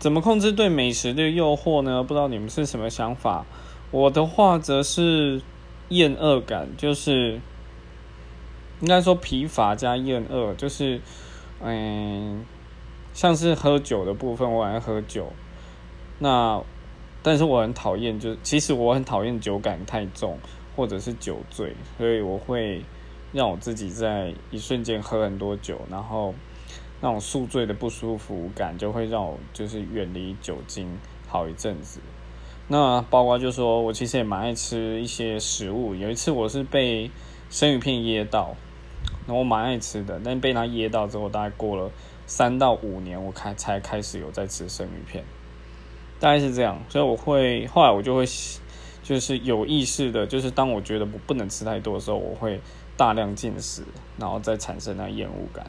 怎么控制对美食的诱惑呢？不知道你们是什么想法？我的话则是厌恶感，就是应该说疲乏加厌恶，就是嗯，像是喝酒的部分，我爱喝酒。那但是我很讨厌，就其实我很讨厌酒感太重，或者是酒醉，所以我会让我自己在一瞬间喝很多酒，然后。那种宿醉的不舒服感就会让我就是远离酒精好一阵子。那包括就说我其实也蛮爱吃一些食物。有一次我是被生鱼片噎到，然后我蛮爱吃的，但被它噎到之后，大概过了三到五年，我开才开始有在吃生鱼片，大概是这样。所以我会后来我就会就是有意识的，就是当我觉得我不能吃太多的时候，我会大量进食，然后再产生那厌恶感。